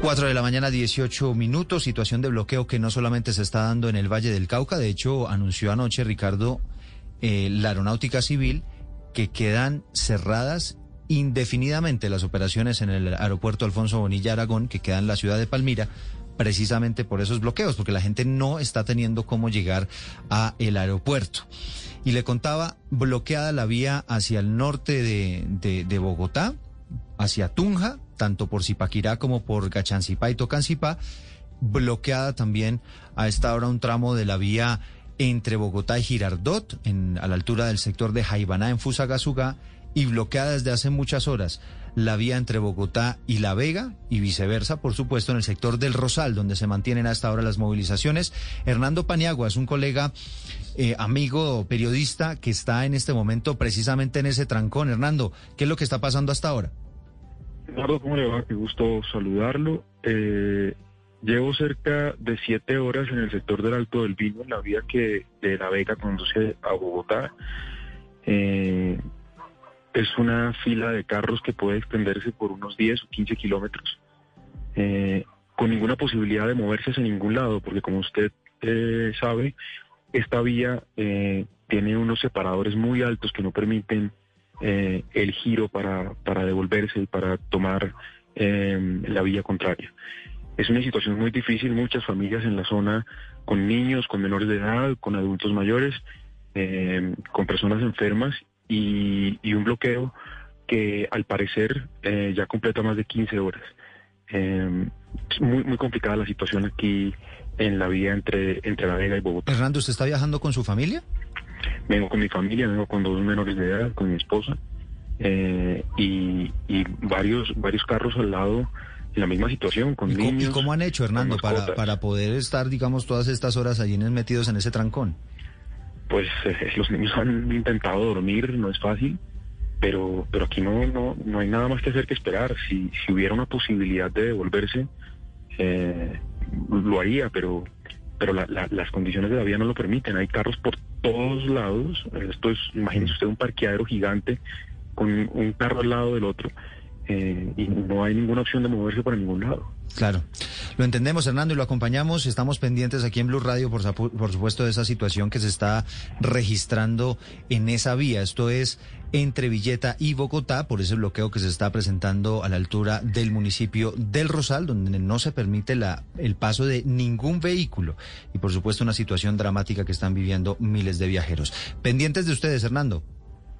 4 de la mañana, 18 minutos. Situación de bloqueo que no solamente se está dando en el Valle del Cauca. De hecho, anunció anoche Ricardo eh, la Aeronáutica Civil que quedan cerradas indefinidamente las operaciones en el aeropuerto Alfonso Bonilla Aragón, que queda en la ciudad de Palmira, precisamente por esos bloqueos, porque la gente no está teniendo cómo llegar a el aeropuerto. Y le contaba, bloqueada la vía hacia el norte de, de, de Bogotá, hacia Tunja, tanto por Zipaquirá como por Gachancipá y Tocancipá, bloqueada también a esta hora un tramo de la vía entre Bogotá y Girardot, en, a la altura del sector de Jaibaná en Fusagasugá, y bloqueada desde hace muchas horas la vía entre Bogotá y La Vega y viceversa, por supuesto, en el sector del Rosal, donde se mantienen hasta ahora las movilizaciones. Hernando Paniagua es un colega, eh, amigo, periodista que está en este momento precisamente en ese trancón. Hernando, ¿qué es lo que está pasando hasta ahora? Eduardo, ¿cómo le va? Qué gusto saludarlo. Eh, llevo cerca de siete horas en el sector del Alto del Vino, en la vía que de La Vega conduce a Bogotá. Eh, es una fila de carros que puede extenderse por unos 10 o 15 kilómetros, eh, con ninguna posibilidad de moverse hacia ningún lado, porque como usted eh, sabe, esta vía eh, tiene unos separadores muy altos que no permiten eh, el giro para, para devolverse y para tomar eh, la vía contraria. Es una situación muy difícil, muchas familias en la zona con niños, con menores de edad, con adultos mayores, eh, con personas enfermas y, un bloqueo que al parecer eh, ya completa más de 15 horas. Es muy, muy complicada la situación aquí en la vía entre, entre La Vega y Bogotá. Hernando, ¿usted está viajando con su familia? Vengo con mi familia, vengo con dos menores de edad, con mi esposa eh, y, y varios, varios carros al lado en la misma situación, con ¿Y cómo, niños. y cómo han hecho, Hernando, para, para poder estar, digamos, todas estas horas allí metidos en ese trancón? Pues eh, los niños han intentado dormir, no es fácil, pero, pero aquí no, no, no hay nada más que hacer que esperar. Si, si hubiera una posibilidad de devolverse, eh, lo haría, pero, pero la- la- las condiciones de la vía no lo permiten. Hay carros por todos lados. Esto es, imagínese usted un parqueadero gigante con un carro al lado del otro eh, y no hay ninguna opción de moverse para ningún lado. Claro, lo entendemos, Hernando, y lo acompañamos. Estamos pendientes aquí en Blue Radio, por, por supuesto, de esa situación que se está registrando en esa vía. Esto es entre Villeta y Bogotá, por ese bloqueo que se está presentando a la altura del municipio del Rosal, donde no se permite la, el paso de ningún vehículo. Y, por supuesto, una situación dramática que están viviendo miles de viajeros. Pendientes de ustedes, Hernando.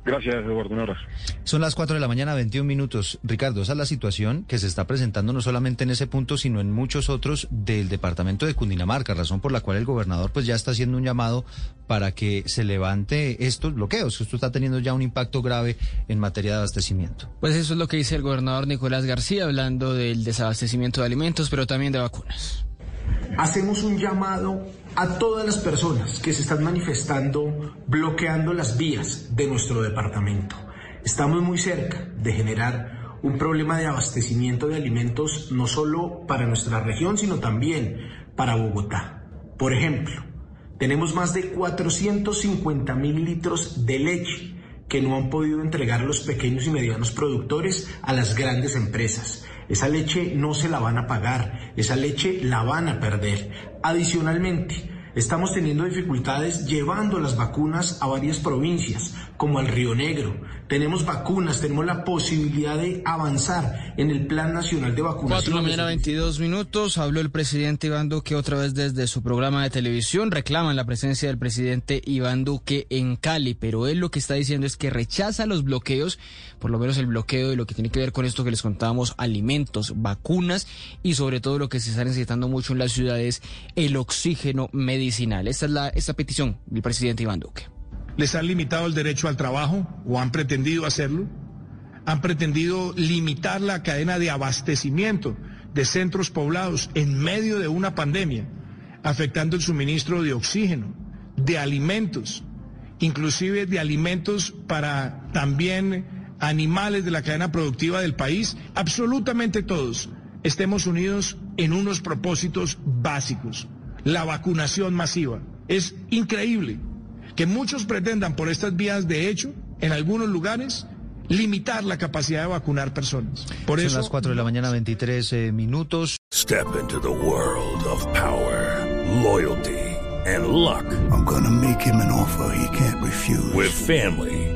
Gracias, Eduardo. Un abrazo. Son las 4 de la mañana, 21 minutos. Ricardo, esa es la situación que se está presentando no solamente en ese punto, sino en muchos otros del departamento de Cundinamarca, razón por la cual el gobernador pues ya está haciendo un llamado para que se levante estos bloqueos. Esto está teniendo ya un impacto grave en materia de abastecimiento. Pues eso es lo que dice el gobernador Nicolás García, hablando del desabastecimiento de alimentos, pero también de vacunas. Hacemos un llamado a todas las personas que se están manifestando bloqueando las vías de nuestro departamento. Estamos muy cerca de generar un problema de abastecimiento de alimentos no solo para nuestra región, sino también para Bogotá. Por ejemplo, tenemos más de 450 mil litros de leche que no han podido entregar los pequeños y medianos productores a las grandes empresas. Esa leche no se la van a pagar, esa leche la van a perder. Adicionalmente, estamos teniendo dificultades llevando las vacunas a varias provincias, como al Río Negro. Tenemos vacunas, tenemos la posibilidad de avanzar en el Plan Nacional de Vacunación. 4 de la mañana, 22 minutos. Habló el presidente Iván Duque otra vez desde su programa de televisión. Reclaman la presencia del presidente Iván Duque en Cali, pero él lo que está diciendo es que rechaza los bloqueos, por lo menos el bloqueo de lo que tiene que ver con esto que les contábamos, alimentos, vacunas y sobre todo lo que se está necesitando mucho en las ciudades, el oxígeno medicinal. Esta es la esta petición del presidente Iván Duque. les han limitado el derecho al trabajo o han pretendido hacerlo, han pretendido limitar la cadena de abastecimiento. de centros poblados en medio de una pandemia, afectando el suministro de oxígeno, de alimentos, inclusive de alimentos para también animales de la cadena productiva del país, absolutamente todos estemos unidos en unos propósitos básicos. La vacunación masiva. Es increíble que muchos pretendan por estas vías de hecho, en algunos lugares, limitar la capacidad de vacunar personas. Por Son eso las 4 de la mañana, 23 eh, minutos. Step into the world of power, loyalty, and luck. I'm gonna make him an offer he can't refuse. With family,